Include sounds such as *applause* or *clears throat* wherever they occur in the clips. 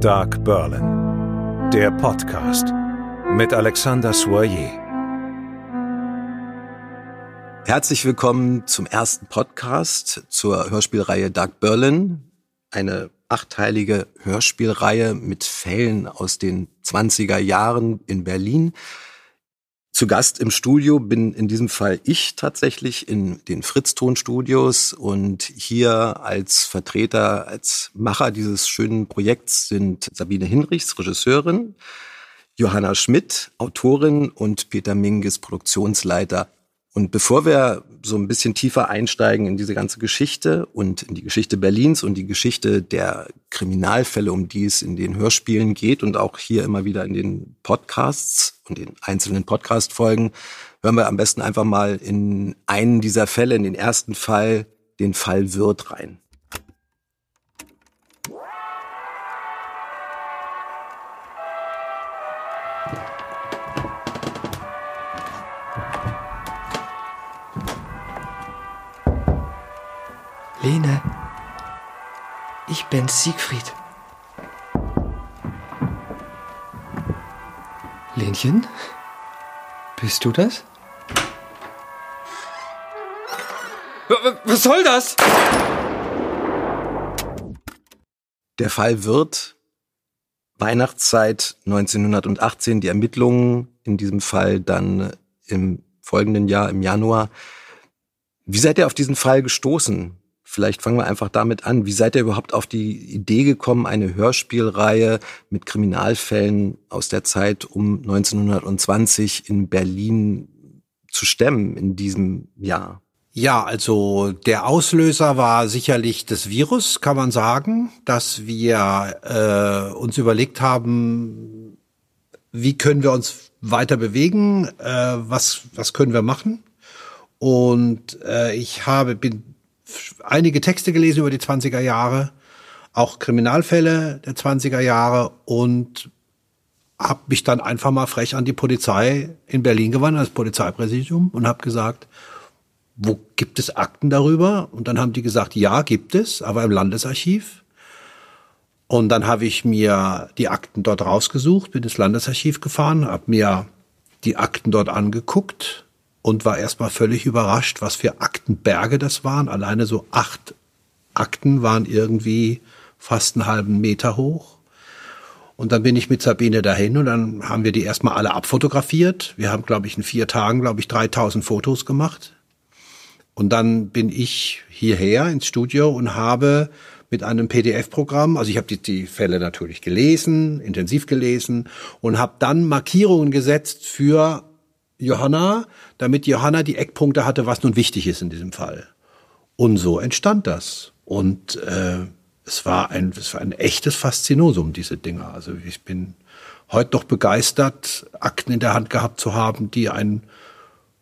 Dark Berlin. Der Podcast mit Alexander Soyer. Herzlich willkommen zum ersten Podcast zur Hörspielreihe Dark Berlin. Eine achteilige Hörspielreihe mit Fällen aus den 20er Jahren in Berlin. Zu Gast im Studio bin in diesem Fall ich tatsächlich in den Fritz-Ton-Studios und hier als Vertreter, als Macher dieses schönen Projekts sind Sabine Hinrichs, Regisseurin, Johanna Schmidt, Autorin und Peter Minges, Produktionsleiter und bevor wir so ein bisschen tiefer einsteigen in diese ganze Geschichte und in die Geschichte Berlins und die Geschichte der Kriminalfälle, um die es in den Hörspielen geht und auch hier immer wieder in den Podcasts und den einzelnen Podcast-Folgen, hören wir am besten einfach mal in einen dieser Fälle, in den ersten Fall, den Fall Wirt rein. Lene, ich bin Siegfried. Lenchen, bist du das? Was soll das? Der Fall wird Weihnachtszeit 1918, die Ermittlungen in diesem Fall dann im folgenden Jahr, im Januar. Wie seid ihr auf diesen Fall gestoßen? Vielleicht fangen wir einfach damit an. Wie seid ihr überhaupt auf die Idee gekommen, eine Hörspielreihe mit Kriminalfällen aus der Zeit um 1920 in Berlin zu stemmen in diesem Jahr? Ja, also der Auslöser war sicherlich das Virus, kann man sagen, dass wir äh, uns überlegt haben, wie können wir uns weiter bewegen, äh, was was können wir machen. Und äh, ich habe bin einige Texte gelesen über die 20er Jahre, auch Kriminalfälle der 20er Jahre und habe mich dann einfach mal frech an die Polizei in Berlin gewandt, als Polizeipräsidium und habe gesagt, wo gibt es Akten darüber? Und dann haben die gesagt, ja, gibt es, aber im Landesarchiv. Und dann habe ich mir die Akten dort rausgesucht, bin ins Landesarchiv gefahren, habe mir die Akten dort angeguckt und war erstmal völlig überrascht, was für Aktenberge das waren. Alleine so acht Akten waren irgendwie fast einen halben Meter hoch. Und dann bin ich mit Sabine dahin und dann haben wir die erstmal alle abfotografiert. Wir haben, glaube ich, in vier Tagen, glaube ich, 3000 Fotos gemacht. Und dann bin ich hierher ins Studio und habe mit einem PDF-Programm, also ich habe die, die Fälle natürlich gelesen, intensiv gelesen und habe dann Markierungen gesetzt für Johanna, damit Johanna die Eckpunkte hatte, was nun wichtig ist in diesem Fall. Und so entstand das. Und äh, es war ein, es war ein echtes Faszinosum, diese Dinger. Also ich bin heute noch begeistert, Akten in der Hand gehabt zu haben, die ein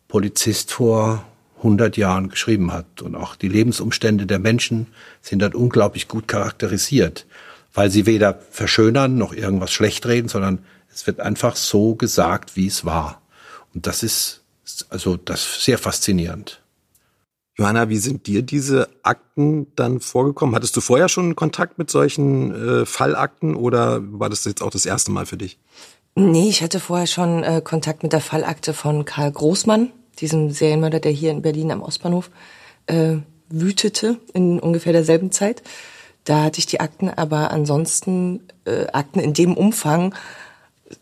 Polizist vor 100 Jahren geschrieben hat. Und auch die Lebensumstände der Menschen sind dort unglaublich gut charakterisiert, weil sie weder verschönern noch irgendwas schlecht reden, sondern es wird einfach so gesagt, wie es war. Und das ist also das sehr faszinierend. Johanna, wie sind dir diese Akten dann vorgekommen? Hattest du vorher schon Kontakt mit solchen äh, Fallakten oder war das jetzt auch das erste Mal für dich? Nee, ich hatte vorher schon äh, Kontakt mit der Fallakte von Karl Großmann, diesem Serienmörder, der hier in Berlin am Ostbahnhof äh, wütete in ungefähr derselben Zeit. Da hatte ich die Akten, aber ansonsten äh, Akten in dem Umfang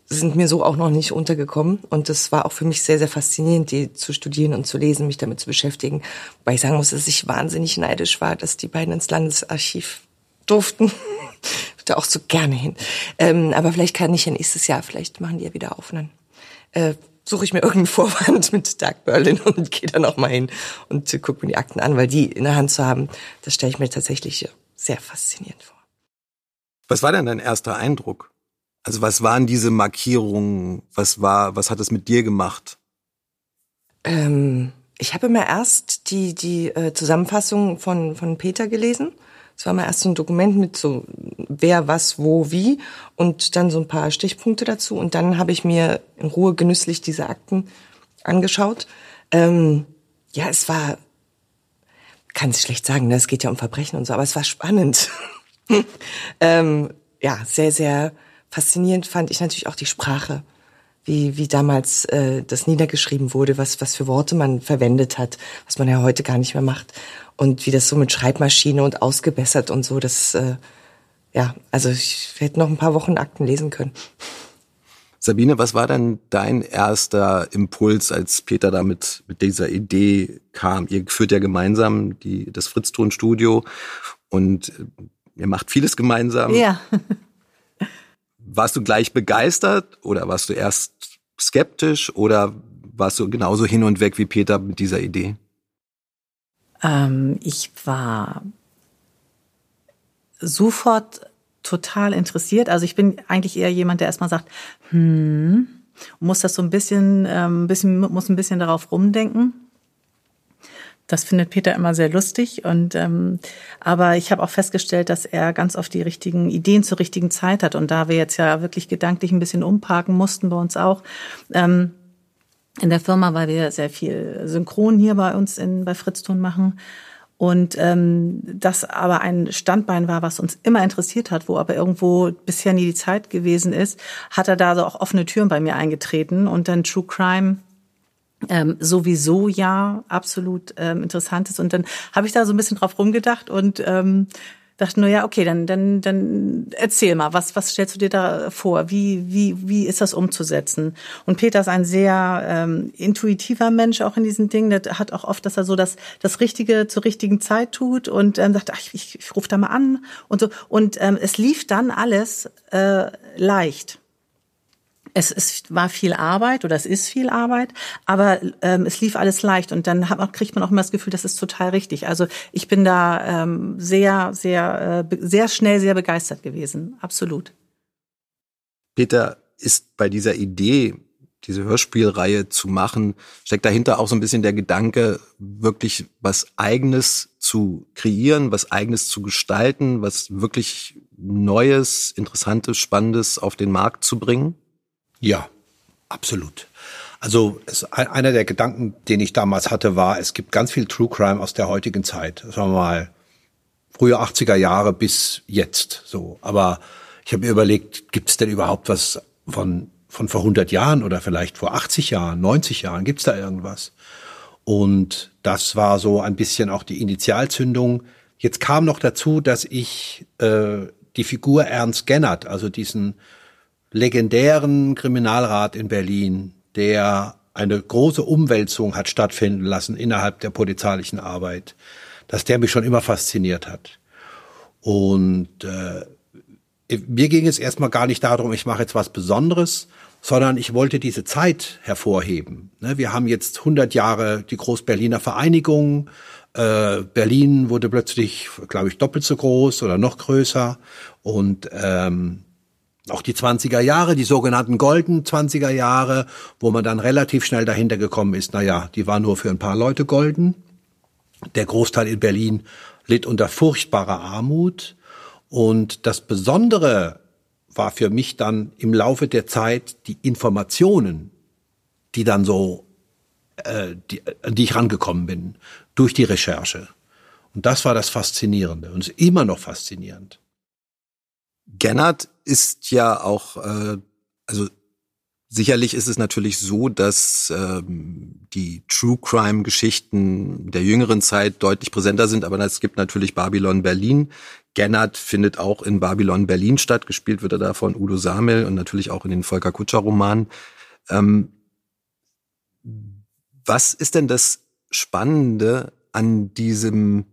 sind mir so auch noch nicht untergekommen. Und das war auch für mich sehr, sehr faszinierend, die zu studieren und zu lesen, mich damit zu beschäftigen. Weil ich sagen muss, dass ich wahnsinnig neidisch war, dass die beiden ins Landesarchiv durften. *laughs* da auch so gerne hin. Ähm, aber vielleicht kann ich ja nächstes Jahr, vielleicht machen die ja wieder auf. Dann äh, suche ich mir irgendeinen Vorwand *laughs* mit Dark Berlin und gehe dann auch mal hin und gucke mir die Akten an, weil die in der Hand zu haben, das stelle ich mir tatsächlich sehr faszinierend vor. Was war denn dein erster Eindruck? Also was waren diese Markierungen? Was war, was hat es mit dir gemacht? Ähm, ich habe immer erst die die äh, Zusammenfassung von von Peter gelesen. Es war mal erst so ein Dokument mit so wer, was, wo, wie und dann so ein paar Stichpunkte dazu. Und dann habe ich mir in Ruhe genüsslich diese Akten angeschaut. Ähm, ja, es war, kann ich schlecht sagen, ne? es geht ja um Verbrechen und so, aber es war spannend. *laughs* ähm, ja, sehr, sehr faszinierend fand ich natürlich auch die Sprache. Wie, wie damals äh, das niedergeschrieben wurde, was, was für Worte man verwendet hat, was man ja heute gar nicht mehr macht. Und wie das so mit Schreibmaschine und ausgebessert und so, das, äh, ja, also ich hätte noch ein paar Wochen Akten lesen können. Sabine, was war denn dein erster Impuls, als Peter damit mit dieser Idee kam? Ihr führt ja gemeinsam die, das Fritz-Ton-Studio und äh, ihr macht vieles gemeinsam. Ja. Warst du gleich begeistert oder warst du erst skeptisch oder warst du genauso hin und weg wie Peter mit dieser Idee? Ähm, ich war sofort total interessiert. Also ich bin eigentlich eher jemand, der erstmal sagt, hm, muss das so ein bisschen, ähm, bisschen, muss ein bisschen darauf rumdenken. Das findet Peter immer sehr lustig. Und ähm, aber ich habe auch festgestellt, dass er ganz oft die richtigen Ideen zur richtigen Zeit hat. Und da wir jetzt ja wirklich gedanklich ein bisschen umparken mussten bei uns auch. Ähm, in der Firma, weil wir sehr viel Synchron hier bei uns in, bei Fritzton machen, und ähm, das aber ein Standbein war, was uns immer interessiert hat, wo aber irgendwo bisher nie die Zeit gewesen ist, hat er da so auch offene Türen bei mir eingetreten und dann True Crime ähm, sowieso ja absolut ähm, interessant ist. Und dann habe ich da so ein bisschen drauf rumgedacht und ähm, dachte nur, ja, okay, dann, dann, dann erzähl mal, was, was stellst du dir da vor? Wie, wie, wie ist das umzusetzen? Und Peter ist ein sehr ähm, intuitiver Mensch auch in diesen Dingen. Der hat auch oft, dass er so das, das Richtige zur richtigen Zeit tut und ähm, sagt, ach, ich, ich, ich rufe da mal an und so. Und ähm, es lief dann alles äh, leicht es, es war viel Arbeit oder es ist viel Arbeit, aber ähm, es lief alles leicht und dann hat kriegt man auch immer das Gefühl, das ist total richtig. Also ich bin da ähm, sehr, sehr, äh, sehr schnell sehr begeistert gewesen, absolut. Peter, ist bei dieser Idee, diese Hörspielreihe zu machen, steckt dahinter auch so ein bisschen der Gedanke, wirklich was Eigenes zu kreieren, was Eigenes zu gestalten, was wirklich Neues, Interessantes, Spannendes auf den Markt zu bringen? Ja, absolut. Also es, einer der Gedanken, den ich damals hatte, war, es gibt ganz viel True Crime aus der heutigen Zeit. Sagen wir mal, frühe 80er Jahre bis jetzt so. Aber ich habe mir überlegt, gibt es denn überhaupt was von, von vor 100 Jahren oder vielleicht vor 80 Jahren, 90 Jahren? Gibt es da irgendwas? Und das war so ein bisschen auch die Initialzündung. Jetzt kam noch dazu, dass ich äh, die Figur Ernst Gennert, also diesen legendären Kriminalrat in Berlin, der eine große Umwälzung hat stattfinden lassen innerhalb der polizeilichen Arbeit, dass der mich schon immer fasziniert hat. Und äh, mir ging es erstmal gar nicht darum, ich mache jetzt was Besonderes, sondern ich wollte diese Zeit hervorheben. Ne, wir haben jetzt 100 Jahre die Groß-Berliner Vereinigung. Äh, Berlin wurde plötzlich, glaube ich, doppelt so groß oder noch größer. Und ähm, auch die 20er Jahre, die sogenannten golden 20er Jahre, wo man dann relativ schnell dahinter gekommen ist, na ja, die waren nur für ein paar Leute golden. Der Großteil in Berlin litt unter furchtbarer Armut. Und das Besondere war für mich dann im Laufe der Zeit die Informationen, die dann so, äh, die, an die ich rangekommen bin, durch die Recherche. Und das war das Faszinierende und ist immer noch faszinierend. Gennard ist ja auch, äh, also sicherlich ist es natürlich so, dass ähm, die True Crime Geschichten der jüngeren Zeit deutlich präsenter sind, aber es gibt natürlich Babylon Berlin. Gennard findet auch in Babylon Berlin statt, gespielt wird er da von Udo Samel und natürlich auch in den Volker Kutscher Romanen. Ähm, was ist denn das Spannende an diesem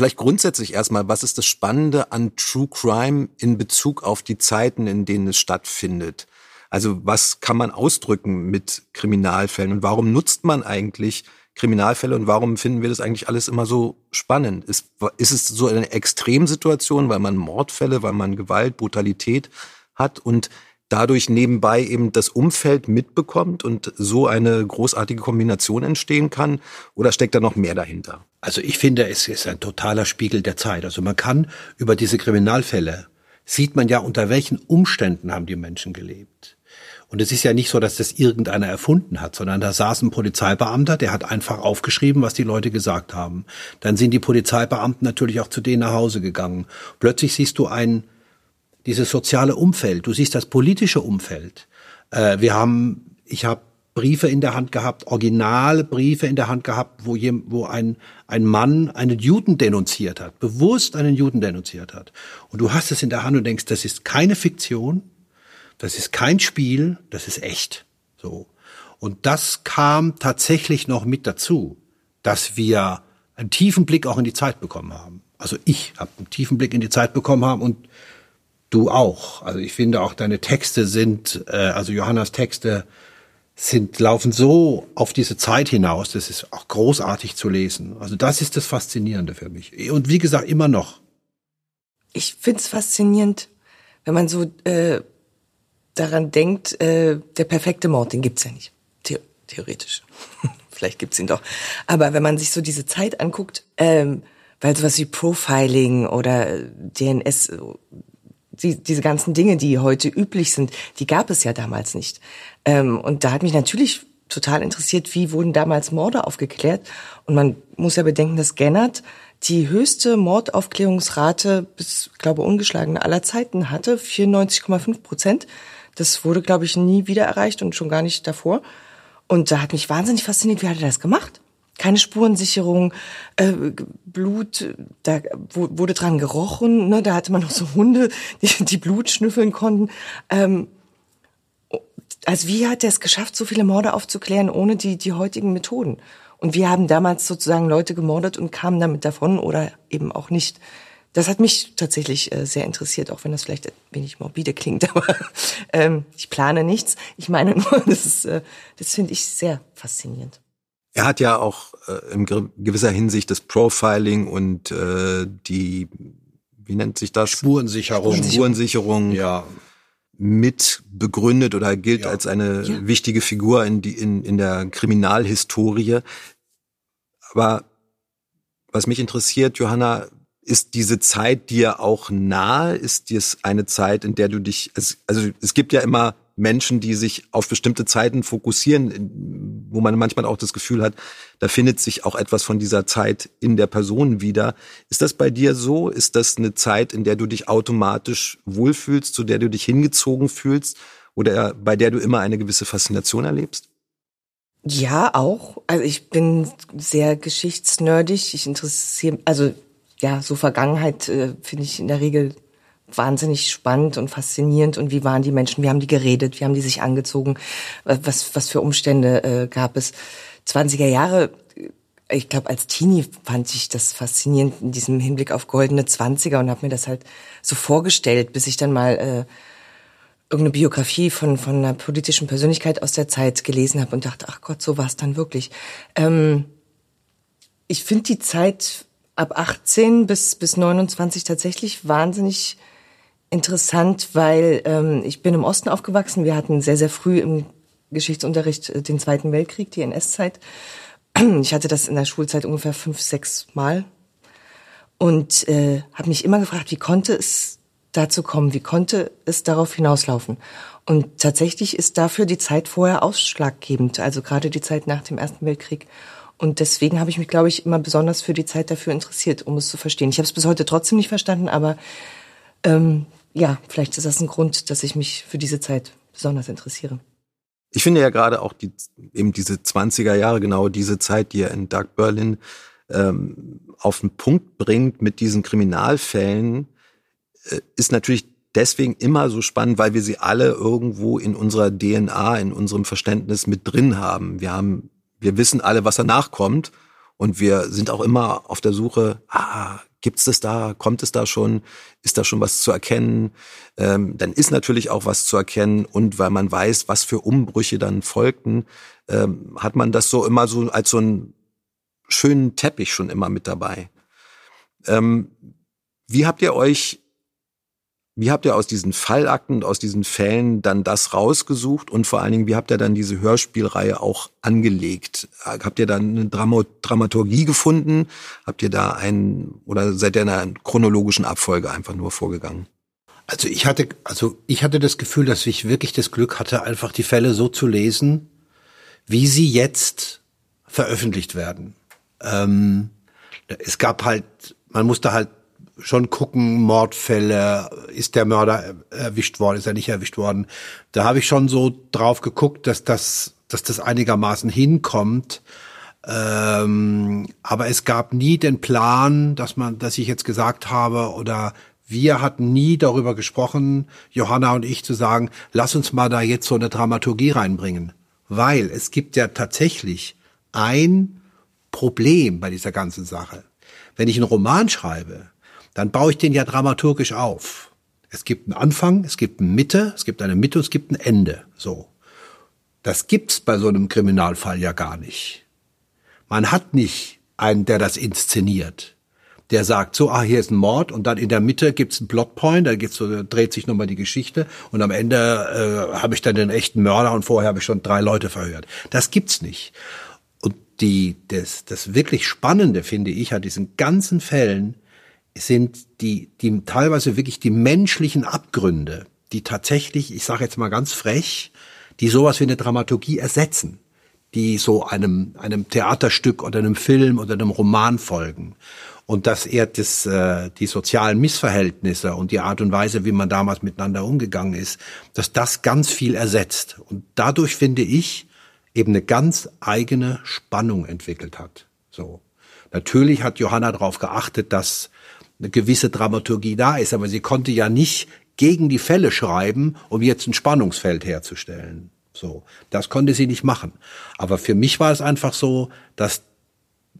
Vielleicht grundsätzlich erstmal, was ist das Spannende an True Crime in Bezug auf die Zeiten, in denen es stattfindet? Also was kann man ausdrücken mit Kriminalfällen und warum nutzt man eigentlich Kriminalfälle und warum finden wir das eigentlich alles immer so spannend? Ist, ist es so eine Extremsituation, weil man Mordfälle, weil man Gewalt, Brutalität hat und dadurch nebenbei eben das Umfeld mitbekommt und so eine großartige Kombination entstehen kann? Oder steckt da noch mehr dahinter? Also ich finde, es ist ein totaler Spiegel der Zeit. Also man kann über diese Kriminalfälle sieht man ja, unter welchen Umständen haben die Menschen gelebt. Und es ist ja nicht so, dass das irgendeiner erfunden hat, sondern da saß ein Polizeibeamter, der hat einfach aufgeschrieben, was die Leute gesagt haben. Dann sind die Polizeibeamten natürlich auch zu denen nach Hause gegangen. Plötzlich siehst du einen dieses soziale Umfeld, du siehst das politische Umfeld. Äh, wir haben, ich habe Briefe in der Hand gehabt, originale Briefe in der Hand gehabt, wo, je, wo ein, ein Mann einen Juden denunziert hat, bewusst einen Juden denunziert hat. Und du hast es in der Hand und denkst, das ist keine Fiktion, das ist kein Spiel, das ist echt. So. Und das kam tatsächlich noch mit dazu, dass wir einen tiefen Blick auch in die Zeit bekommen haben. Also ich habe einen tiefen Blick in die Zeit bekommen haben und du auch. Also ich finde auch deine Texte sind, äh, also Johannas Texte sind laufen so auf diese Zeit hinaus, das ist auch großartig zu lesen. Also das ist das Faszinierende für mich. Und wie gesagt, immer noch. Ich find's faszinierend, wenn man so äh, daran denkt, äh, der perfekte Mord, den gibt's ja nicht. The theoretisch. *laughs* Vielleicht gibt's ihn doch. Aber wenn man sich so diese Zeit anguckt, ähm, weil sowas wie Profiling oder DNS, die, diese ganzen Dinge, die heute üblich sind, die gab es ja damals nicht. Ähm, und da hat mich natürlich total interessiert, wie wurden damals Morde aufgeklärt. Und man muss ja bedenken, dass Gennert die höchste Mordaufklärungsrate bis, glaube ungeschlagene aller Zeiten hatte, 94,5 Prozent. Das wurde, glaube ich, nie wieder erreicht und schon gar nicht davor. Und da hat mich wahnsinnig fasziniert, wie hat er das gemacht? Keine Spurensicherung, äh, Blut, da wurde dran gerochen, ne? da hatte man noch so Hunde, die, die Blut schnüffeln konnten. Ähm, also wie hat er es geschafft, so viele Morde aufzuklären ohne die, die heutigen Methoden? Und wir haben damals sozusagen Leute gemordet und kamen damit davon oder eben auch nicht. Das hat mich tatsächlich äh, sehr interessiert, auch wenn das vielleicht ein wenig morbide klingt, *laughs* aber ähm, ich plane nichts. Ich meine nur, *laughs* das, ist, äh, das finde ich sehr faszinierend. Er hat ja auch äh, in gewisser Hinsicht das Profiling und äh, die, wie nennt sich das? Spurensicherung. Spurensicherung. Ja mit begründet oder gilt ja. als eine ja. wichtige Figur in, die, in, in der Kriminalhistorie. Aber was mich interessiert, Johanna, ist diese Zeit dir auch nahe? Ist dies eine Zeit, in der du dich, also es gibt ja immer Menschen, die sich auf bestimmte Zeiten fokussieren, wo man manchmal auch das Gefühl hat, da findet sich auch etwas von dieser Zeit in der Person wieder. Ist das bei dir so? Ist das eine Zeit, in der du dich automatisch wohlfühlst, zu der du dich hingezogen fühlst oder bei der du immer eine gewisse Faszination erlebst? Ja, auch. Also ich bin sehr geschichtsnerdig. Ich interessiere, also ja, so Vergangenheit äh, finde ich in der Regel wahnsinnig spannend und faszinierend und wie waren die Menschen, wie haben die geredet, wie haben die sich angezogen, was, was für Umstände äh, gab es. 20er Jahre, ich glaube, als Teenie fand ich das faszinierend in diesem Hinblick auf goldene Zwanziger und habe mir das halt so vorgestellt, bis ich dann mal äh, irgendeine Biografie von, von einer politischen Persönlichkeit aus der Zeit gelesen habe und dachte, ach Gott, so war es dann wirklich. Ähm, ich finde die Zeit ab 18 bis, bis 29 tatsächlich wahnsinnig interessant, weil ähm, ich bin im Osten aufgewachsen. Wir hatten sehr, sehr früh im Geschichtsunterricht äh, den Zweiten Weltkrieg, die NS-Zeit. *clears throat* Ich hatte das in der Schulzeit ungefähr fünf, sechs Mal und äh, habe mich immer gefragt, wie konnte es dazu kommen, wie konnte es darauf hinauslaufen? Und tatsächlich ist dafür die Zeit vorher ausschlaggebend, also gerade die Zeit nach dem Ersten Weltkrieg. Und deswegen habe ich mich, glaube ich, immer besonders für die Zeit dafür interessiert, um es zu verstehen. Ich habe es bis heute trotzdem nicht verstanden, aber ähm, ja, vielleicht ist das ein Grund, dass ich mich für diese Zeit besonders interessiere. Ich finde ja gerade auch die, eben diese 20er Jahre, genau diese Zeit, die er in Dark Berlin ähm, auf den Punkt bringt mit diesen Kriminalfällen, äh, ist natürlich deswegen immer so spannend, weil wir sie alle irgendwo in unserer DNA, in unserem Verständnis mit drin haben. Wir haben, wir wissen alle, was danach kommt. Und wir sind auch immer auf der Suche, ah, Gibt's das da? Kommt es da schon? Ist da schon was zu erkennen? Ähm, dann ist natürlich auch was zu erkennen. Und weil man weiß, was für Umbrüche dann folgten, ähm, hat man das so immer so als so einen schönen Teppich schon immer mit dabei. Ähm, wie habt ihr euch wie habt ihr aus diesen Fallakten, aus diesen Fällen dann das rausgesucht und vor allen Dingen, wie habt ihr dann diese Hörspielreihe auch angelegt? Habt ihr da eine Dramaturgie gefunden? Habt ihr da einen oder seid ihr in einer chronologischen Abfolge einfach nur vorgegangen? Also ich hatte, also ich hatte das Gefühl, dass ich wirklich das Glück hatte, einfach die Fälle so zu lesen, wie sie jetzt veröffentlicht werden. Ähm, es gab halt, man musste halt schon gucken, Mordfälle, ist der Mörder erwischt worden, ist er nicht erwischt worden. Da habe ich schon so drauf geguckt, dass das, dass das einigermaßen hinkommt. Ähm, aber es gab nie den Plan, dass man, dass ich jetzt gesagt habe oder wir hatten nie darüber gesprochen, Johanna und ich, zu sagen, lass uns mal da jetzt so eine Dramaturgie reinbringen. Weil es gibt ja tatsächlich ein Problem bei dieser ganzen Sache. Wenn ich einen Roman schreibe, dann baue ich den ja dramaturgisch auf. Es gibt einen Anfang, es gibt eine Mitte, es gibt eine Mitte und es gibt ein Ende. So. Das gibt's bei so einem Kriminalfall ja gar nicht. Man hat nicht einen, der das inszeniert. Der sagt so, ah, hier ist ein Mord und dann in der Mitte gibt's einen Plotpoint, da gibt's so, dreht sich nochmal die Geschichte und am Ende äh, habe ich dann den echten Mörder und vorher habe ich schon drei Leute verhört. Das gibt's nicht. Und die, das, das wirklich Spannende, finde ich, an diesen ganzen Fällen sind die, die teilweise wirklich die menschlichen Abgründe, die tatsächlich, ich sage jetzt mal ganz frech, die sowas wie eine Dramaturgie ersetzen, die so einem, einem Theaterstück oder einem Film oder einem Roman folgen. Und dass er das, äh, die sozialen Missverhältnisse und die Art und Weise, wie man damals miteinander umgegangen ist, dass das ganz viel ersetzt. Und dadurch finde ich eben eine ganz eigene Spannung entwickelt hat. So. Natürlich hat Johanna darauf geachtet, dass eine gewisse Dramaturgie da ist, aber sie konnte ja nicht gegen die Fälle schreiben, um jetzt ein Spannungsfeld herzustellen. So, das konnte sie nicht machen. Aber für mich war es einfach so, dass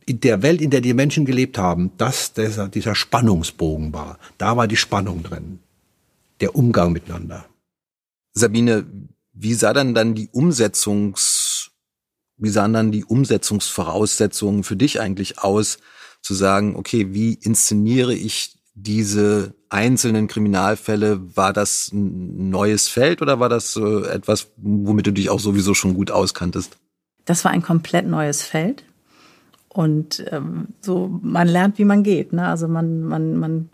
in der Welt, in der die Menschen gelebt haben, dass dieser, dieser Spannungsbogen war. Da war die Spannung drin. Der Umgang miteinander. Sabine, wie sah dann dann die Umsetzungs, wie sahen dann die Umsetzungsvoraussetzungen für dich eigentlich aus, zu sagen, okay, wie inszeniere ich diese einzelnen Kriminalfälle? War das ein neues Feld oder war das äh, etwas, womit du dich auch sowieso schon gut auskanntest? Das war ein komplett neues Feld. Und ähm, so, man lernt, wie man geht. Ne? Also man, man, man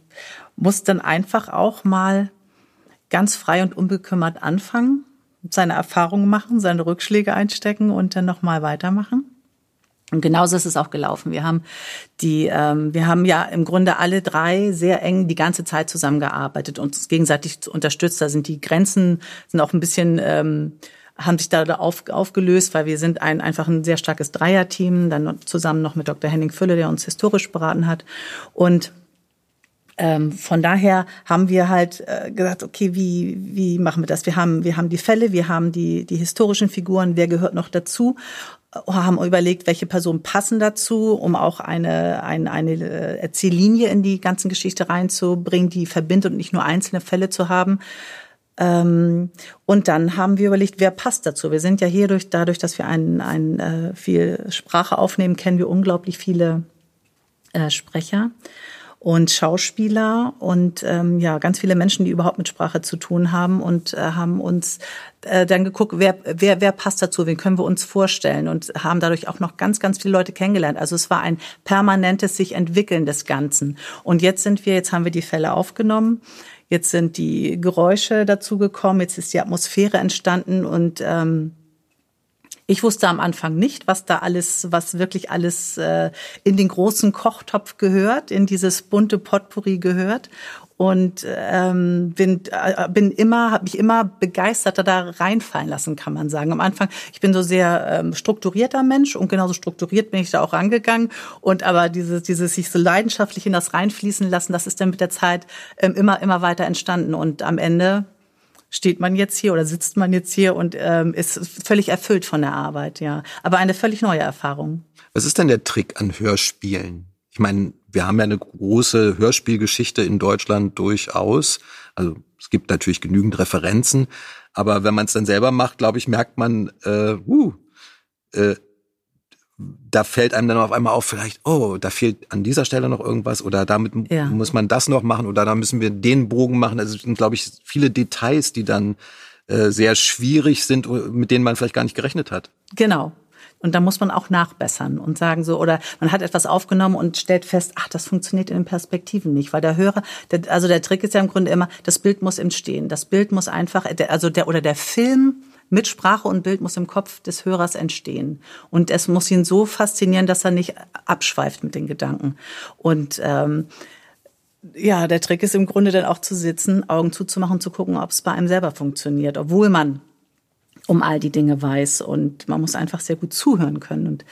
muss dann einfach auch mal ganz frei und unbekümmert anfangen, seine Erfahrungen machen, seine Rückschläge einstecken und dann nochmal weitermachen. Und genauso ist es auch gelaufen. Wir haben die, ähm, wir haben ja im Grunde alle drei sehr eng die ganze Zeit zusammengearbeitet und uns gegenseitig unterstützt. Da sind die Grenzen sind auch ein bisschen ähm, haben sich da auf, aufgelöst, weil wir sind ein, einfach ein sehr starkes Dreierteam, dann zusammen noch mit Dr. Henning Fülle, der uns historisch beraten hat. Und ähm, von daher haben wir halt äh, gesagt, okay, wie, wie machen wir das? Wir haben, wir haben die Fälle, wir haben die, die historischen Figuren, wer gehört noch dazu? Haben überlegt, welche Personen passen dazu, um auch eine, eine, eine äh, Erzähllinie in die ganzen Geschichte reinzubringen, die verbindet und nicht nur einzelne Fälle zu haben. Ähm, und dann haben wir überlegt, wer passt dazu. Wir sind ja hier durch, dadurch, dass wir ein, ein, äh, viel Sprache aufnehmen, kennen wir unglaublich viele äh, Sprecher und Schauspieler und ähm, ja ganz viele Menschen, die überhaupt mit Sprache zu tun haben und äh, haben uns äh, dann geguckt, wer, wer, wer passt dazu, wen können wir uns vorstellen und haben dadurch auch noch ganz, ganz viele Leute kennengelernt. Also es war ein permanentes sich entwickeln des Ganzen. Und jetzt sind wir, jetzt haben wir die Fälle aufgenommen. Jetzt sind die Geräusche dazu gekommen, jetzt ist die Atmosphäre entstanden und ähm, ich wusste am Anfang nicht, was da alles, was wirklich alles äh, in den großen Kochtopf gehört, in dieses bunte Potpourri gehört. Und ähm, bin äh, bin immer habe mich immer begeisterter da reinfallen lassen kann man sagen. Am Anfang ich bin so sehr ähm, strukturierter Mensch und genauso strukturiert bin ich da auch rangegangen. Und aber dieses dieses sich so leidenschaftlich in das reinfließen lassen das ist dann mit der Zeit ähm, immer immer weiter entstanden. Und am Ende steht man jetzt hier oder sitzt man jetzt hier und ähm, ist völlig erfüllt von der Arbeit ja. Aber eine völlig neue Erfahrung. Was ist denn der Trick an Hörspielen? Ich meine, wir haben ja eine große Hörspielgeschichte in Deutschland durchaus. Also es gibt natürlich genügend Referenzen, aber wenn man es dann selber macht, glaube ich, merkt man, äh, uh, äh, da fällt einem dann auf einmal auf, vielleicht, oh, da fehlt an dieser Stelle noch irgendwas oder damit ja. muss man das noch machen oder da müssen wir den Bogen machen. Also es sind, glaube ich, viele Details, die dann äh, sehr schwierig sind, mit denen man vielleicht gar nicht gerechnet hat. Genau, und da muss man auch nachbessern und sagen so, oder man hat etwas aufgenommen und stellt fest, ach, das funktioniert in den Perspektiven nicht, weil der Hörer, der, also der Trick ist ja im Grunde immer, das Bild muss entstehen. Das Bild muss einfach, also der, oder der Film mit Sprache und Bild muss im Kopf des Hörers entstehen. Und es muss ihn so faszinieren, dass er nicht abschweift mit den Gedanken. Und ähm, ja, der Trick ist im Grunde dann auch zu sitzen, Augen zuzumachen, zu gucken, ob es bei einem selber funktioniert, obwohl man um all die Dinge weiß und man muss einfach sehr gut zuhören können. Und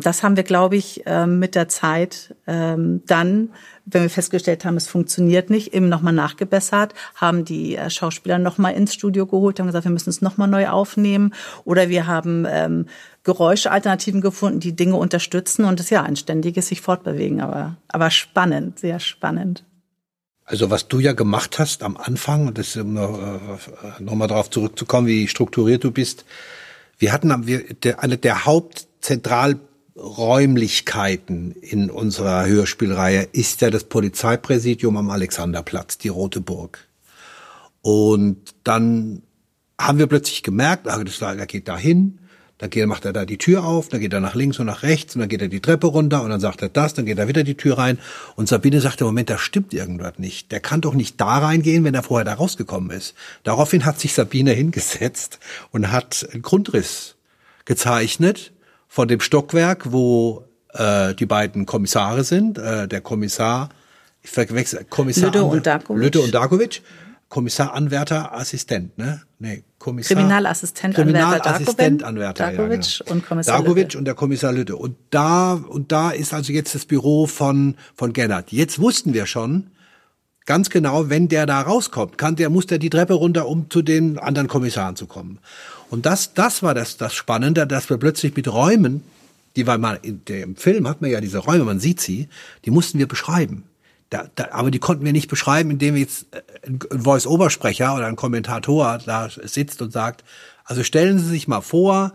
das haben wir, glaube ich, ähm, mit der Zeit ähm, dann, wenn wir festgestellt haben, es funktioniert nicht, eben nochmal nachgebessert, haben die äh, Schauspieler nochmal ins Studio geholt, haben gesagt, wir müssen es nochmal neu aufnehmen. Oder wir haben ähm, Geräuschalternativen gefunden, die Dinge unterstützen. Und ist ja ein ständiges sich fortbewegen, aber, aber spannend, sehr spannend. Also was du ja gemacht hast am Anfang, und das um noch, äh, noch darauf zurückzukommen, wie strukturiert du bist. Wir hatten wir, der, eine der Hauptzentralräumlichkeiten in unserer Hörspielreihe ist ja das Polizeipräsidium am Alexanderplatz, die Rote Burg. Und dann haben wir plötzlich gemerkt, ah, das, er geht da hin, dann geht, macht er da die Tür auf, dann geht er nach links und nach rechts und dann geht er die Treppe runter und dann sagt er das, dann geht er wieder die Tür rein. Und Sabine sagte, Moment, da stimmt irgendwas nicht. Der kann doch nicht da reingehen, wenn er vorher da rausgekommen ist. Daraufhin hat sich Sabine hingesetzt und hat einen Grundriss gezeichnet von dem Stockwerk, wo äh, die beiden Kommissare sind. Äh, der Kommissar, ich verwechsel, Kommissar Lütte und Darkovic. Lütte und Darkovic. Kommissar, Anwärter, Assistent, ne? Nee, Kommissar. Kriminalassistent, Kriminalassistent, Anwärter, Darkovic ja, genau. und Kommissar Darkovic Lütte. und der Kommissar Lütte. Und da, und da ist also jetzt das Büro von, von Gennard. Jetzt wussten wir schon, ganz genau, wenn der da rauskommt, kann der, muss der die Treppe runter, um zu den anderen Kommissaren zu kommen. Und das, das war das, das Spannende, dass wir plötzlich mit Räumen, die war mal, in dem Film hat man ja diese Räume, man sieht sie, die mussten wir beschreiben. Da, da, aber die konnten wir nicht beschreiben, indem jetzt ein Voice-Over-Sprecher oder ein Kommentator da sitzt und sagt, also stellen Sie sich mal vor,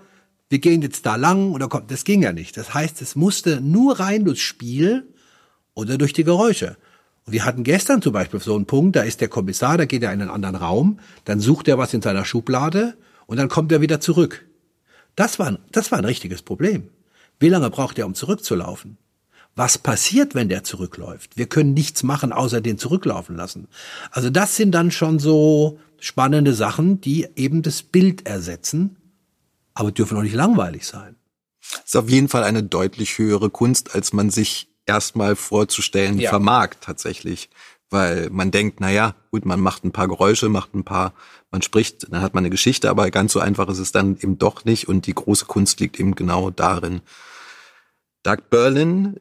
wir gehen jetzt da lang oder kommt, das ging ja nicht. Das heißt, es musste nur rein durchs Spiel oder durch die Geräusche. Und wir hatten gestern zum Beispiel so einen Punkt, da ist der Kommissar, da geht er in einen anderen Raum, dann sucht er was in seiner Schublade und dann kommt er wieder zurück. Das war, das war ein richtiges Problem. Wie lange braucht er, um zurückzulaufen? Was passiert, wenn der zurückläuft? Wir können nichts machen, außer den zurücklaufen lassen. Also das sind dann schon so spannende Sachen, die eben das Bild ersetzen, aber dürfen auch nicht langweilig sein. ist auf jeden Fall eine deutlich höhere Kunst, als man sich erstmal vorzustellen Ja. vermag tatsächlich. Weil man denkt, na ja, gut, man macht ein paar Geräusche, macht ein paar, man spricht, dann hat man eine Geschichte, aber ganz so einfach ist es dann eben doch nicht und die große Kunst liegt eben genau darin. Doug Berlin,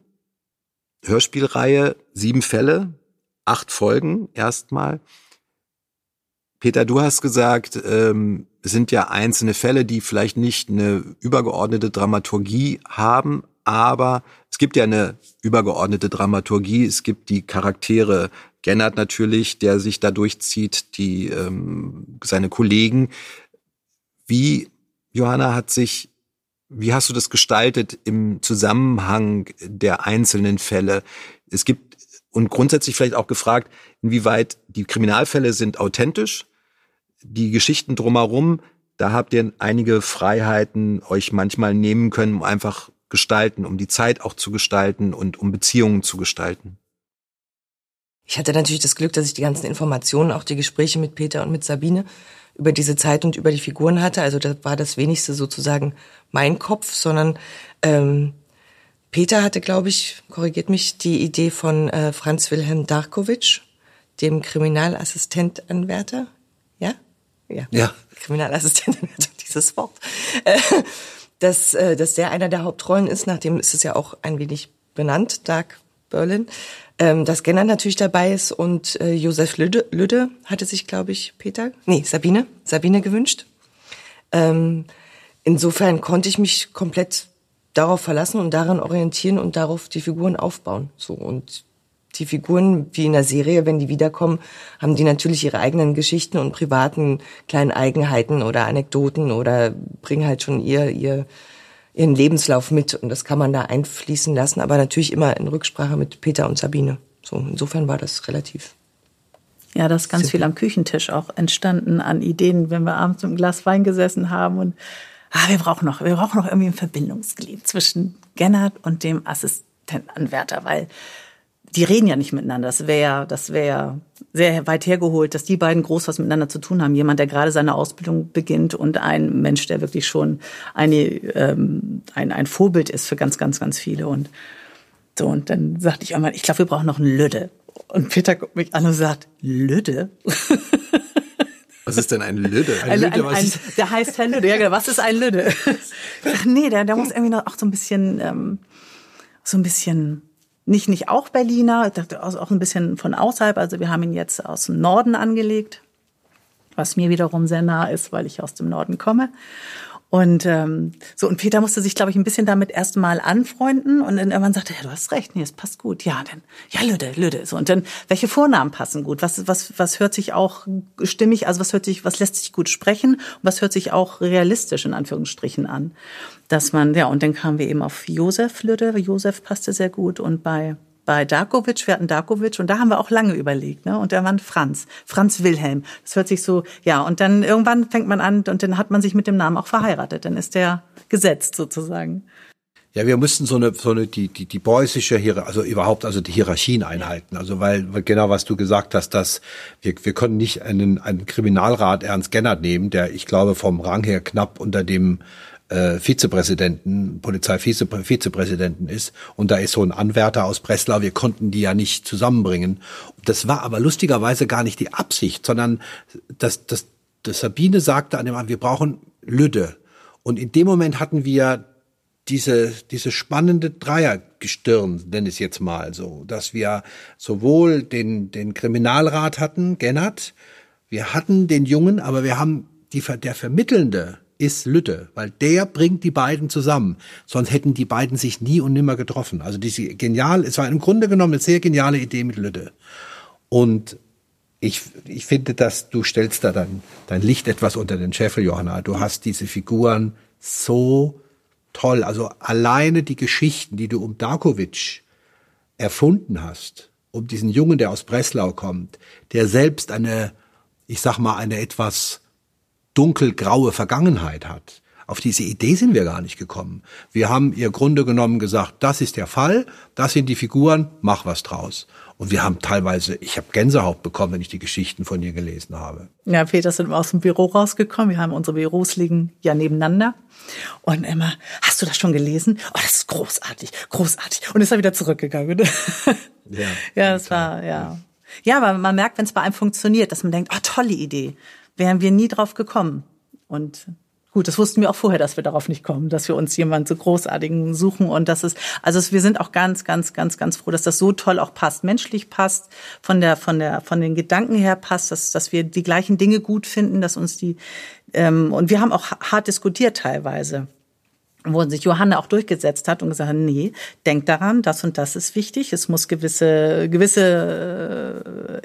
Hörspielreihe, sieben Fälle, acht Folgen erstmal. Peter, du hast gesagt, ähm, sind ja einzelne Fälle, die vielleicht nicht eine übergeordnete Dramaturgie haben, aber es gibt ja eine übergeordnete Dramaturgie. Es gibt die Charaktere Gennard natürlich, der sich da durchzieht, die ähm, seine Kollegen. Wie Johanna hat sich, wie hast du das gestaltet im Zusammenhang der einzelnen Fälle? Es gibt und grundsätzlich vielleicht auch gefragt, inwieweit die Kriminalfälle sind authentisch, die Geschichten drumherum, da habt ihr einige Freiheiten euch manchmal nehmen können, um einfach gestalten, um die Zeit auch zu gestalten und um Beziehungen zu gestalten. Ich hatte natürlich das Glück, dass ich die ganzen Informationen, auch die Gespräche mit Peter und mit Sabine über diese Zeit und über die Figuren hatte. Also da war das wenigste sozusagen mein Kopf, sondern ähm, Peter hatte, glaube ich, korrigiert mich, die Idee von äh, Franz Wilhelm Darkovic, dem Kriminalassistentanwärter. Ja? Ja. Ja. Kriminalassistentanwärter, *laughs* dieses Wort. Äh, dass, äh, dass der einer der Hauptrollen ist, nachdem ist es ja auch ein wenig benannt, Doug Berlin. Ähm, dass Genner natürlich dabei ist und äh, Josef Lüde, Lüde hatte sich, glaube ich, Peter, nee, Sabine, Sabine gewünscht. Ähm, insofern konnte ich mich komplett darauf verlassen und daran orientieren und darauf die Figuren aufbauen. So und die Figuren, wie in der Serie, wenn die wiederkommen, haben die natürlich ihre eigenen Geschichten und privaten kleinen Eigenheiten oder Anekdoten oder bringen halt schon ihr, ihr, ihren Lebenslauf mit und das kann man da einfließen lassen, aber natürlich immer in Rücksprache mit Peter und Sabine. So, insofern war das relativ. Ja, das ist ganz Simpel. viel am Küchentisch auch entstanden an Ideen, wenn wir abends mit einem Glas Wein gesessen haben und ah, wir brauchen noch, wir brauchen noch irgendwie ein Verbindungsglied zwischen Gennard und dem Assistentanwärter, weil die reden ja nicht miteinander. Das wäre, das wäre sehr weit hergeholt, dass die beiden groß was miteinander zu tun haben. Jemand, der gerade seine Ausbildung beginnt und ein Mensch, der wirklich schon eine, ähm, ein, ein Vorbild ist für ganz, ganz, ganz viele und so, und dann sagte ich einmal, ich glaube, wir brauchen noch einen Lüde. Und Peter guckt mich an und sagt, Lüde? *laughs* Was ist denn ein Lüde? Ein, ein, Lüde, ein, der heißt Herr Lüde. Ja, genau. was ist ein Lüde? Sag, *laughs* nee, der, der muss irgendwie noch auch so ein bisschen, ähm, so ein bisschen, nicht, nicht auch Berliner, auch ein bisschen von außerhalb. Also wir haben ihn jetzt aus dem Norden angelegt, was mir wiederum sehr nah ist, weil ich aus dem Norden komme. Und ähm, so und Peter musste sich, glaube ich, ein bisschen damit erstmal anfreunden und dann irgendwann sagte ja, du hast recht, nee, es passt gut. Ja, dann ja, Lüde, Lüde. So und dann welche Vornamen passen gut? Was was was hört sich auch stimmig, also was hört sich, was lässt sich gut sprechen und was hört sich auch realistisch in Anführungsstrichen an? Dass man ja und dann kamen wir eben auf Josef Lüde, Josef passte sehr gut und bei bei Darkovic, wir hatten Darkovic und da haben wir auch lange überlegt, ne? Und der war Franz, Franz Wilhelm. Das hört sich so, ja, und dann irgendwann fängt man an und dann hat man sich mit dem Namen auch verheiratet. Dann ist der gesetzt sozusagen. Ja, wir mussten so eine, so eine, die, die, die preußische Hierarchie, also überhaupt, also die Hierarchien einhalten. Also, weil, weil genau was du gesagt hast, dass wir, wir konnten nicht einen, einen Kriminalrat Ernst Gennert nehmen, der, ich glaube, vom Rang her knapp unter dem äh, Vizepräsidenten, Polizeivizepräsidenten ist. Und da ist so ein Anwärter aus Breslau. Wir konnten die ja nicht zusammenbringen. Das war aber lustigerweise gar nicht die Absicht, sondern das, das, das Sabine sagte an dem Abend, wir brauchen Lüde. Und in dem Moment hatten wir diese, diese spannende Dreiergestirn, nenne ich jetzt mal so, dass wir sowohl den, den Kriminalrat hatten, Gennert, wir hatten den Jungen, aber wir haben die, der Vermittelnde, ist Lütte, weil der bringt die beiden zusammen. Sonst hätten die beiden sich nie und nimmer getroffen. Also diese genial, es war im Grunde genommen eine sehr geniale Idee mit Lütte. Und ich, ich finde, dass du stellst da dein, dein Licht etwas unter den Scheffel, Johanna. Du hast diese Figuren so toll. Also alleine die Geschichten, die du um Darkovic erfunden hast, um diesen Jungen, der aus Breslau kommt, der selbst eine, ich sag mal, eine etwas dunkelgraue Vergangenheit hat. Auf diese Idee sind wir gar nicht gekommen. Wir haben ihr Grunde genommen gesagt, das ist der Fall, das sind die Figuren, mach was draus. Und wir haben teilweise, ich habe Gänsehaut bekommen, wenn ich die Geschichten von ihr gelesen habe. Ja, Peter sind wir aus dem Büro rausgekommen. Wir haben unsere Büros liegen ja nebeneinander. Und immer, hast du das schon gelesen? Oh, das ist großartig, großartig. Und ist er wieder zurückgegangen. *laughs* ja, ja, das war, ja. Ja, aber man merkt, wenn es bei einem funktioniert, dass man denkt, oh, tolle Idee wären wir nie drauf gekommen. Und Gut, das wussten wir auch vorher, dass wir darauf nicht kommen, dass wir uns jemand so großartigen suchen und das ist, also wir sind auch ganz, ganz, ganz, ganz froh, dass das so toll auch passt, menschlich passt, von der, von der, von den Gedanken her passt, dass, dass wir die gleichen Dinge gut finden, dass uns die, ähm, und wir haben auch hart diskutiert teilweise wo sich Johanna auch durchgesetzt hat und gesagt hat, nee, denk daran, das und das ist wichtig, es muss gewisse, gewisse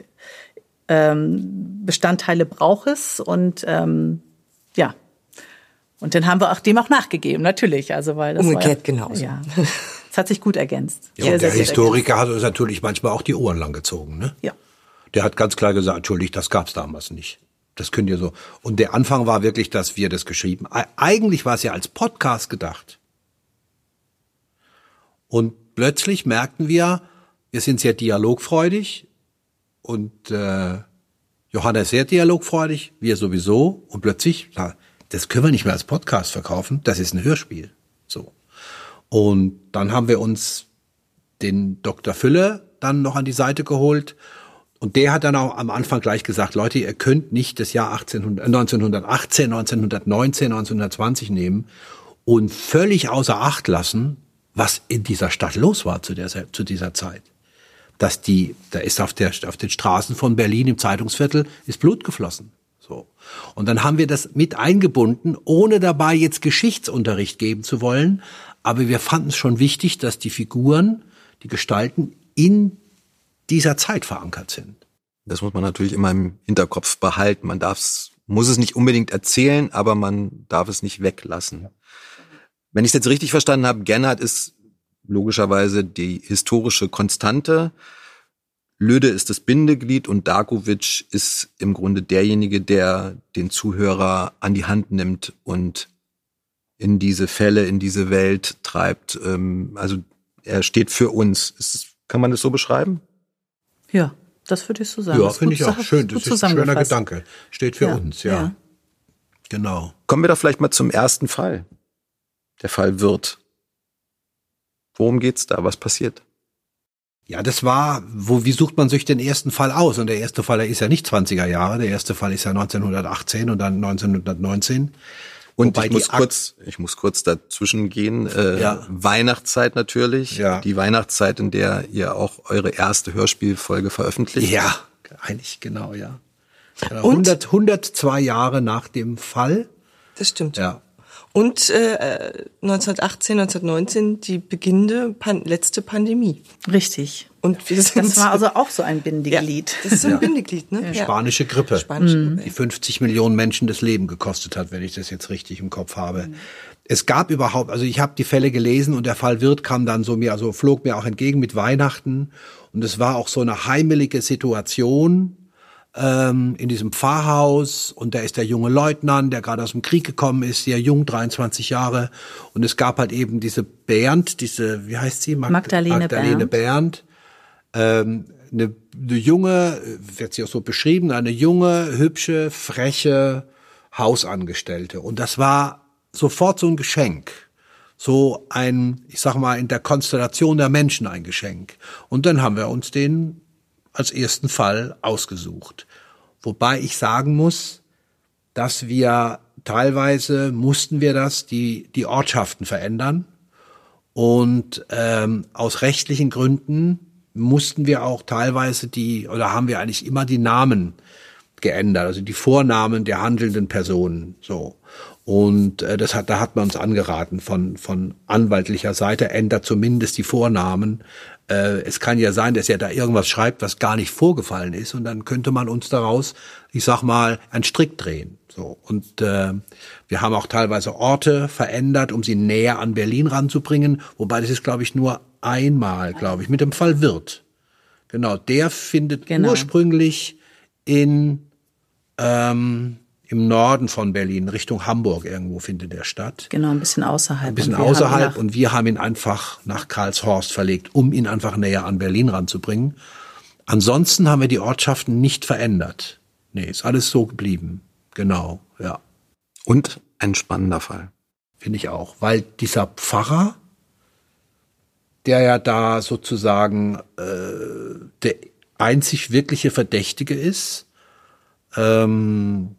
ähm, Bestandteile braucht es und ähm, ja. Und dann haben wir auch dem auch nachgegeben, natürlich. Also weil das Umgekehrt war, genauso. Ja. Es hat sich gut ergänzt. Ja, und der Historiker hat uns natürlich manchmal auch die Ohren lang gezogen, ne? Ja. Der hat ganz klar gesagt, entschuldigt, das gab's damals nicht. Das könnt ihr so. Und der Anfang war wirklich, dass wir das geschrieben. Eigentlich war es ja als Podcast gedacht. Und plötzlich merkten wir, wir sind sehr dialogfreudig, und äh, Johanna ist sehr dialogfreudig, wir sowieso. Und plötzlich, das können wir nicht mehr als Podcast verkaufen, das ist ein Hörspiel. So. Und dann haben wir uns den Dr. Fülle dann noch an die Seite geholt. Und der hat dann auch am Anfang gleich gesagt, Leute, ihr könnt nicht das Jahr 1800, 1918, 1919, 1920 nehmen und völlig außer Acht lassen, was in dieser Stadt los war zu, der, zu dieser Zeit dass die, da ist auf der, auf den Straßen von Berlin im Zeitungsviertel ist Blut geflossen. So. Und dann haben wir das mit eingebunden, ohne dabei jetzt Geschichtsunterricht geben zu wollen. Aber wir fanden es schon wichtig, dass die Figuren, die Gestalten in dieser Zeit verankert sind. Das muss man natürlich immer im Hinterkopf behalten. Man darf muss es nicht unbedingt erzählen, aber man darf es nicht weglassen. Wenn ich es jetzt richtig verstanden habe, Gernhardt ist logischerweise die historische Konstante. Löde ist das Bindeglied und Darkovic ist im Grunde derjenige, der den Zuhörer an die Hand nimmt und in diese Fälle, in diese Welt treibt. Ähm, also er steht für uns. Ist, kann man das so beschreiben? Ja, das würde ich so sagen. Ja, finde ich auch schön. Das ist ein schöner Gedanke. Steht für ja, uns, ja. ja. Genau. Kommen wir doch vielleicht mal zum ersten Fall. Der Fall Wirt. Worum geht's da? Was passiert? Ja, das war, wo, wie sucht man sich den ersten Fall aus? Und der erste Fall, der ist ja nicht 20er Jahre, der erste Fall ist ja 1918 und dann 1919. Und Wobei ich muss kurz, ich muss kurz dazwischen gehen. Äh, Ja. Weihnachtszeit natürlich. Ja. Die Weihnachtszeit, in der ihr auch eure erste Hörspielfolge veröffentlicht. Ja, eigentlich genau, ja. Genau, Und? 100, 102 Jahre nach dem Fall. Das stimmt. Ja. Und äh, 1918, 1919 die beginnende Pan letzte Pandemie. Richtig. Und wir sind Das war also *laughs* auch so ein ja, Bindeglied. Das ist so ein Bindeglied, ne? Ja. Spanische Grippe. Spanische Grippe. die 50 Millionen Menschen das Leben gekostet hat, wenn ich das jetzt richtig im Kopf habe. Es gab überhaupt, also ich habe die Fälle gelesen und der Fall Wirt kam dann so mir, also flog mir auch entgegen mit Weihnachten und es war auch so eine heimelige Situation ähm, in diesem Pfarrhaus und da ist der junge Leutnant, der gerade aus dem Krieg gekommen ist, sehr jung, 23 Jahre und es gab halt eben diese Bernd, diese, wie heißt sie? Magd- Magdalene Magdalene Bernd ähm, eine, eine junge, wird sie auch so beschrieben, eine junge, hübsche, freche Hausangestellte. Und das war sofort so ein Geschenk. So ein, ich sag mal, in der Konstellation der Menschen ein Geschenk. Und dann haben wir uns den als ersten Fall ausgesucht. Wobei ich sagen muss, dass wir teilweise mussten wir das, die, die Ortschaften verändern. Und ähm, aus rechtlichen Gründen mussten wir auch teilweise die, oder haben wir eigentlich immer die Namen geändert, also die Vornamen der handelnden Personen. So. Und äh, das hat, da hat man uns angeraten von, von anwaltlicher Seite, ändert zumindest die Vornamen. Äh, es kann ja sein, dass er da irgendwas schreibt, was gar nicht vorgefallen ist, und dann könnte man uns daraus, ich sag mal, einen Strick drehen. So. Und äh, wir haben auch teilweise Orte verändert, um sie näher an Berlin ranzubringen, wobei das ist, glaube ich, nur einmal, glaube ich, mit dem Fall Wirt. Genau, der findet Genau. ursprünglich in ähm, im Norden von Berlin, Richtung Hamburg irgendwo findet der statt. Genau, ein bisschen außerhalb. Ein bisschen Und außerhalb und wir haben ihn einfach nach Karlshorst verlegt, um ihn einfach näher an Berlin ranzubringen. Ansonsten haben wir die Ortschaften nicht verändert. Nee, ist alles so geblieben. Genau, ja. Und ein spannender Fall. Finde ich auch. Weil dieser Pfarrer, der ja da sozusagen äh, der einzig wirkliche Verdächtige ist, ähm,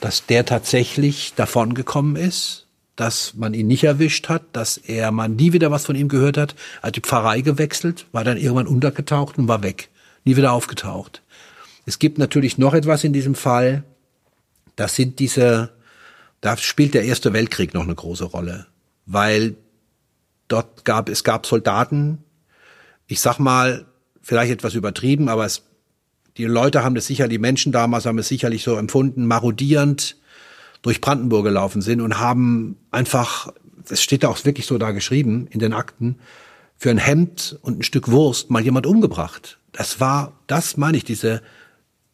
dass der tatsächlich davongekommen ist, dass man ihn nicht erwischt hat, dass er man nie wieder was von ihm gehört hat, hat die Pfarrei gewechselt, war dann irgendwann untergetaucht und war weg, nie wieder aufgetaucht. Es gibt natürlich noch etwas in diesem Fall, das sind diese, da spielt der Erste Weltkrieg noch eine große Rolle, weil dort gab es gab Soldaten, ich sag mal vielleicht etwas übertrieben, aber es, die Leute haben das sicher, die Menschen damals haben es sicherlich so empfunden, marodierend durch Brandenburg gelaufen sind und haben einfach, es steht da auch wirklich so da geschrieben in den Akten, für ein Hemd und ein Stück Wurst mal jemand umgebracht. Das war, das meine ich, diese,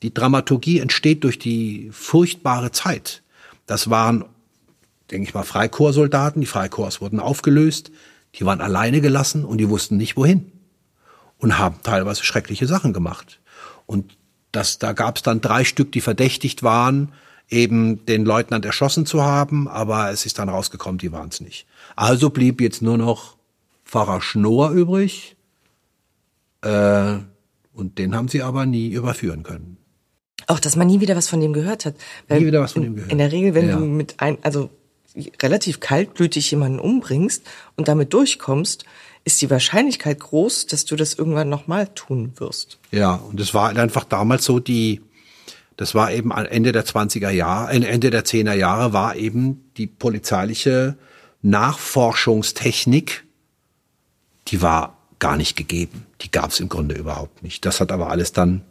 die Dramaturgie entsteht durch die furchtbare Zeit. Das waren, denke ich mal, Freikorpssoldaten. Die Freikorps wurden aufgelöst. Die waren alleine gelassen und die wussten nicht wohin. Und haben teilweise schreckliche Sachen gemacht. Und das, da gab es dann drei Stück, die verdächtigt waren, eben den Leutnant erschossen zu haben, aber es ist dann rausgekommen, die waren es nicht. Also blieb jetzt nur noch Pfarrer Schnoor übrig. Äh, und den haben sie aber nie überführen können. Auch, dass man nie wieder was von dem gehört hat. Weil Nie wieder was von in, dem gehört. In der Regel, wenn Ja. du mit ein, also relativ kaltblütig jemanden umbringst und damit durchkommst, ist die Wahrscheinlichkeit groß, dass du das irgendwann nochmal tun wirst. Ja, und es war einfach damals so die, das war eben Ende der 20er Jahre, äh, Ende der 10er Jahre war eben die polizeiliche Nachforschungstechnik, die war gar nicht gegeben. Die gab es im Grunde überhaupt nicht. Das hat aber alles dann,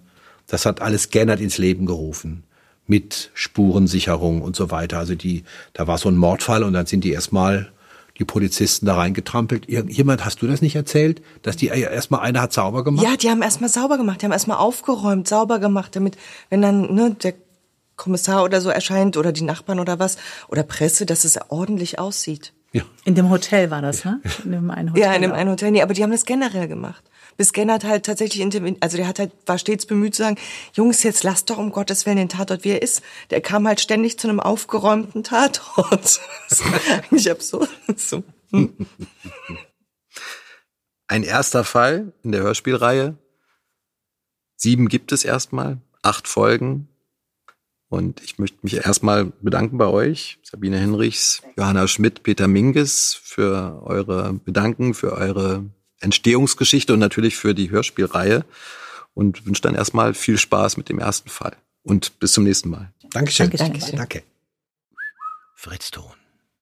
das hat alles Gennert ins Leben gerufen. Mit Spurensicherung und so weiter. Also die, da war so ein Mordfall und dann sind die erstmal die Polizisten da reingetrampelt. Irgendjemand, hast du das nicht erzählt? Dass die erstmal einer hat sauber gemacht? Ja, die haben erstmal sauber gemacht, die haben erstmal aufgeräumt, sauber gemacht, damit, wenn dann ne, der Kommissar oder so erscheint oder die Nachbarn oder was oder Presse, dass es ordentlich aussieht. ja. In dem Hotel war das, ne? In dem einen Hotel. Ja, in dem einen Hotel. Nee, aber die haben das generell gemacht. Bis Gennert halt tatsächlich, also der hat halt, war stets bemüht zu sagen, Jungs, jetzt lasst doch um Gottes Willen den Tatort, wie er ist. Der kam halt ständig zu einem aufgeräumten Tatort. *laughs* Das ist eigentlich absurd. So. *laughs* ein erster Fall in der Hörspielreihe. Sieben gibt es erstmal, acht Folgen. Und ich möchte mich erstmal bedanken bei euch, Sabine Hinrichs, Johanna Schmidt, Peter Minges, für eure Bedanken, für eure Entstehungsgeschichte und natürlich für die Hörspielreihe. Und wünsche dann erstmal viel Spaß mit dem ersten Fall. Und bis zum nächsten Mal. Dankeschön. Dankeschön. Danke. Fritz Ton.